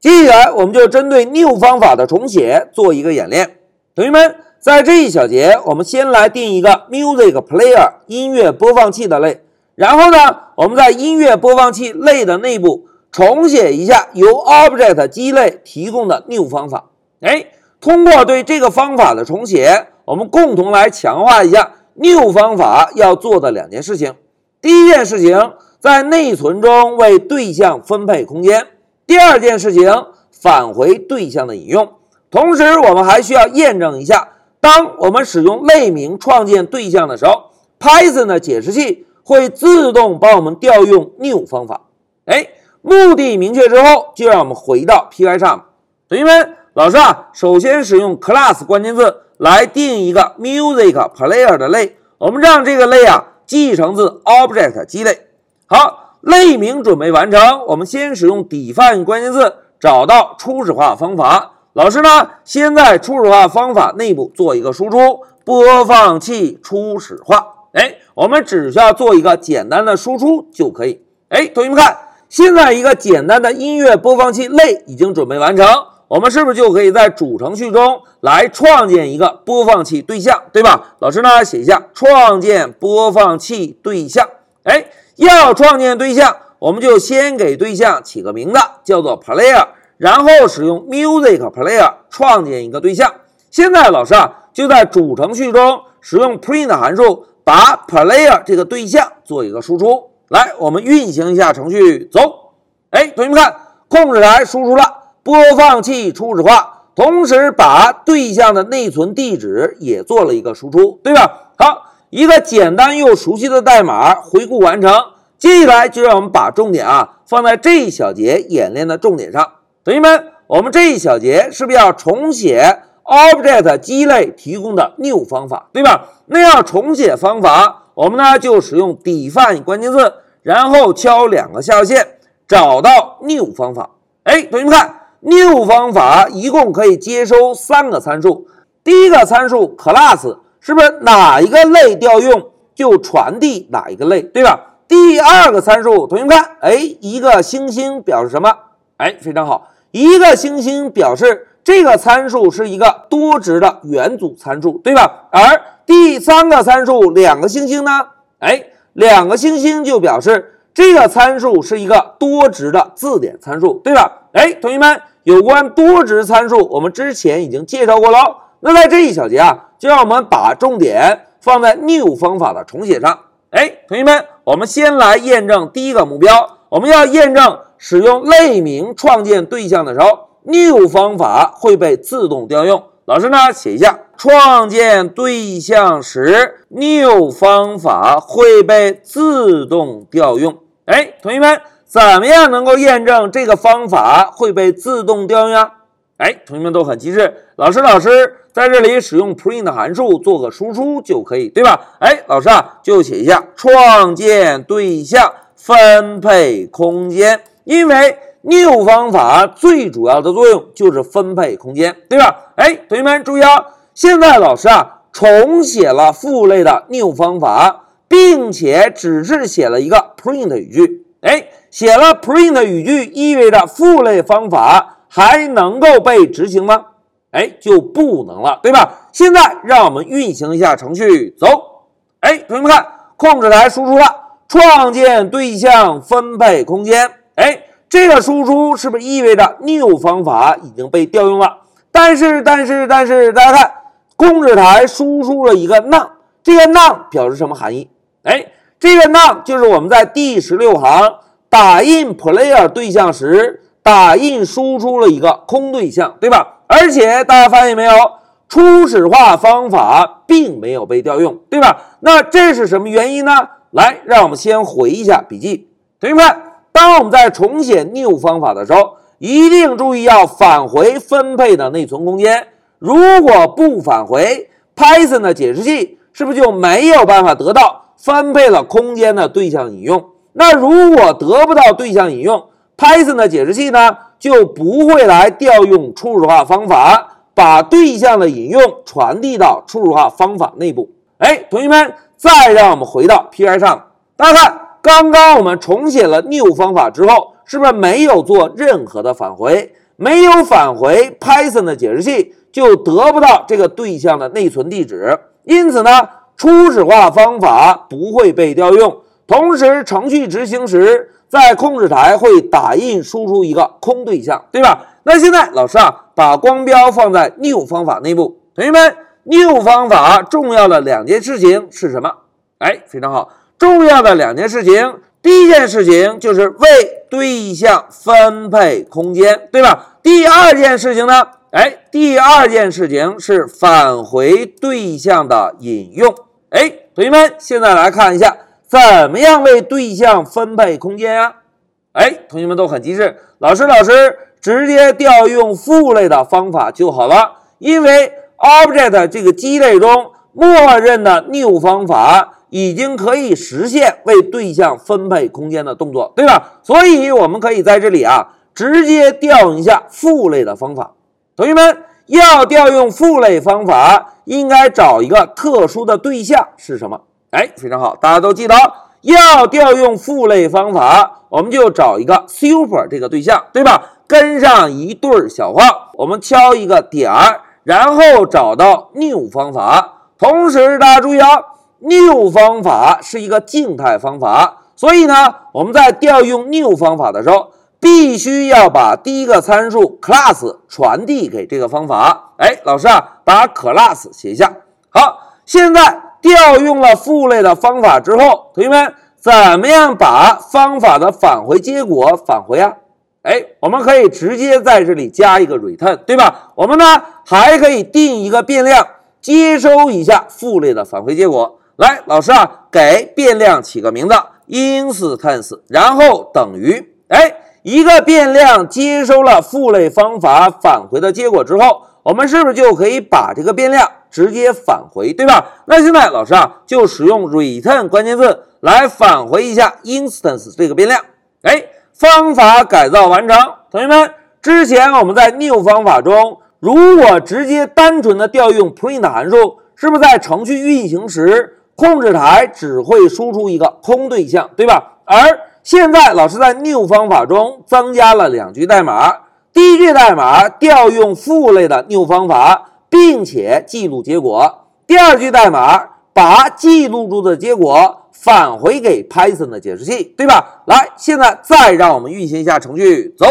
接下来我们就针对 new 方法的重写做一个演练。同学们，在这一小节，我们先来定一个 music player 音乐播放器的类，然后呢，我们在音乐播放器类的内部重写一下由 object 基类提供的 new 方法。哎，通过对这个方法的重写，我们共同来强化一下 new 方法要做的两件事情。第一件事情。在内存中为对象分配空间。第二件事情，返回对象的引用。同时，我们还需要验证一下，当我们使用类名创建对象的时候，Python 的解释器会自动帮我们调用 new 方法。哎，目的明确之后，就让我们回到 Pycharm。同学们，老师啊，首先使用 class 关键字来定一个 music player 的类，我们让这个类啊继承自 object 基类。好，类名准备完成。我们先使用 define 关键字找到初始化方法。老师呢，先在初始化方法内部做一个输出，播放器初始化。哎，我们只需要做一个简单的输出就可以。哎，同学们看，现在一个简单的音乐播放器类已经准备完成。我们是不是就可以在主程序中来创建一个播放器对象，对吧？老师呢，写一下创建播放器对象。哎。要创建对象，我们就先给对象起个名字，叫做 player，然后使用 music player 创建一个对象。现在老师啊，就在主程序中使用 print 函数，把 player 这个对象做一个输出。来，我们运行一下程序，走。哎，同学们看，控制台输出了播放器初始化，同时把对象的内存地址也做了一个输出，对吧？好。一个简单又熟悉的代码回顾完成，接下来就让我们把重点啊放在这一小节演练的重点上。同学们，我们这一小节是不是要重写 Object 基类提供的 new 方法，对吧？那要重写方法，我们呢就使用 define 关键字，然后敲两个下划线，找到 new 方法。哎，同学们看，new 方法一共可以接收三个参数，第一个参数 class。是不是哪一个类调用就传递哪一个类，对吧？第二个参数，同学们看，哎，一个星星表示什么？哎，非常好，一个星星表示这个参数是一个多值的元组参数，对吧？而第三个参数两个星星呢？哎，两个星星就表示这个参数是一个多值的字典参数，对吧？哎，同学们，有关多值参数，我们之前已经介绍过喽。那在这一小节啊。就让我们把重点放在 new 方法的重写上。哎，同学们，我们先来验证第一个目标。我们要验证使用类名创建对象的时候，new 方法会被自动调用。老师呢，写一下：创建对象时，new 方法会被自动调用。哎，同学们，怎么样能够验证这个方法会被自动调用呀？哎，同学们都很机智。老师，老师。在这里使用 print 函数做个输出就可以，对吧？哎，老师啊，就写一下创建对象分配空间，因为 new 方法最主要的作用就是分配空间，对吧？哎，同学们注意啊，现在老师啊重写了父类的 new 方法，并且只是写了一个 print 语句。哎，写了 print 语句意味着父类方法还能够被执行吗？哎，就不能了，对吧？现在让我们运行一下程序，走。哎，同学们看，控制台输出了创建对象分配空间。哎，这个输出是不是意味着 new 方法已经被调用了？但是，但是，但是，大家看，控制台输出了一个 none，这个 none 表示什么含义？哎，这个 none 就是我们在第十六行打印 player 对象时打印输出了一个空对象，对吧？而且大家发现没有，初始化方法并没有被调用，对吧？那这是什么原因呢？来，让我们先回一下笔记。同学们，当我们在重写 new 方法的时候，一定注意要返回分配的内存空间。如果不返回，Python 的解释器是不是就没有办法得到分配了空间的对象引用？那如果得不到对象引用，Python 的解释器呢？就不会来调用初始化方法，把对象的引用传递到初始化方法内部。哎，同学们，再让我们回到 P I 上，大家看，刚刚我们重写了 new 方法之后，是不是没有做任何的返回，没有返回 Python 的解释器，就得不到这个对象的内存地址。因此呢，初始化方法不会被调用。同时，程序执行时，在控制台会打印输出一个空对象，对吧？那现在老师啊，把光标放在 new 方法内部，同学们，new 方法重要的两件事情是什么？哎，非常好，重要的两件事情，第一件事情就是为对象分配空间，对吧？第二件事情呢？哎，第二件事情是返回对象的引用。哎，同学们，现在来看一下，怎么样为对象分配空间呀？哎，同学们都很机智，老师，老师直接调用父类的方法就好了，因为 object 这个基类中默认的 new 方法已经可以实现为对象分配空间的动作，对吧？所以我们可以在这里啊，直接调用一下父类的方法。同学们要调用父类方法，应该找一个特殊的对象是什么？哎，非常好，大家都记得要调用父类方法，我们就找一个 super 这个对象，对吧？跟上一对小号，我们敲一个点儿，然后找到 new 方法。同时大家注意啊，new 方法是一个静态方法，所以呢，我们在调用 new 方法的时候。必须要把第一个参数 class 传递给这个方法。哎，老师啊，把 class 写一下。好，现在调用了父类的方法之后，同学们怎么样把方法的返回结果返回啊？哎，我们可以直接在这里加一个 return，对吧？我们呢还可以定一个变量，接收一下父类的返回结果。来，老师啊，给变量起个名字，instance，然后等于，哎。一个变量接收了父类方法返回的结果之后，我们是不是就可以把这个变量直接返回，对吧？那现在老师啊，就使用 return 关键字来返回一下 instance 这个变量。哎，方法改造完成。同学们，之前我们在 new 方法中，如果直接单纯的调用 print 函数，是不是在程序运行时，控制台只会输出一个空对象，对吧？而现在老师在 new 方法中增加了两句代码。第一句代码调用父类的 new 方法，并且记录结果。第二句代码把记录住的结果返回给 Python 的解释器，对吧？来，现在再让我们运行一下程序，走。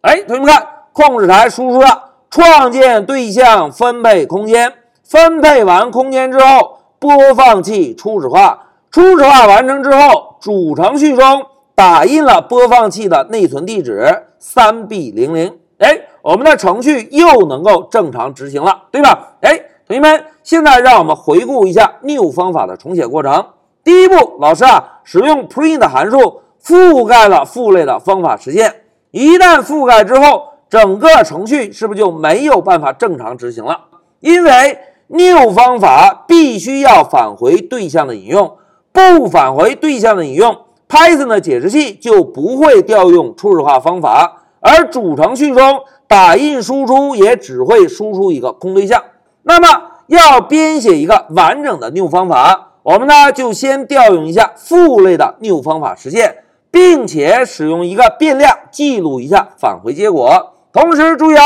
哎，同学们看，控制台输出了创建对象分配空间。分配完空间之后，播放器初始化。初始化完成之后，主程序中。打印了播放器的内存地址三 B 零零，哎，我们的程序又能够正常执行了，对吧？哎，同学们，现在让我们回顾一下 new 方法的重写过程。第一步，老师啊，使用 print 函数覆盖了父类的方法实现。一旦覆盖之后，整个程序是不是就没有办法正常执行了？因为 new 方法必须要返回对象的引用，不返回对象的引用。Python 的解释器就不会调用初始化方法，而主程序中打印输出也只会输出一个空对象。那么要编写一个完整的 new 方法，我们呢就先调用一下父类的 new 方法实现，并且使用一个变量记录一下返回结果。同时注意啊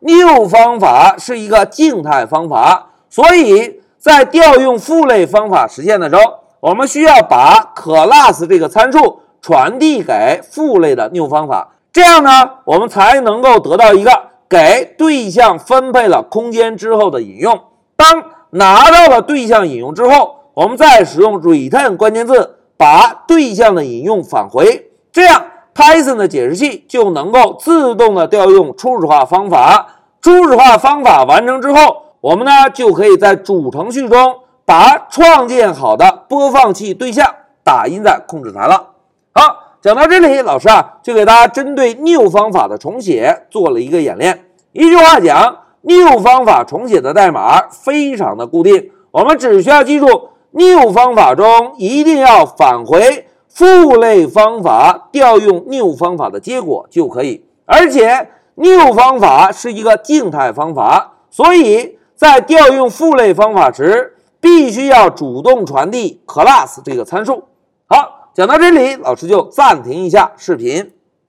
，new 方法是一个静态方法，所以在调用父类方法实现的时候。我们需要把 class 这个参数传递给父类的 new 方法，这样呢，我们才能够得到一个给对象分配了空间之后的引用。当拿到了对象引用之后，我们再使用 return 关键字把对象的引用返回，这样 Python 的解释器就能够自动的调用初始化方法。初始化方法完成之后，我们呢就可以在主程序中。把创建好的播放器对象打印在控制台了。好，讲到这里，老师啊就给大家针对 new 方法的重写做了一个演练。一句话讲，new 方法重写的代码非常的固定，我们只需要记住 new 方法中一定要返回父类方法调用 new 方法的结果就可以。而且 new 方法是一个静态方法，所以在调用父类方法时。必须要主动传递 class 这个参数。好，讲到这里，老师就暂停一下视频。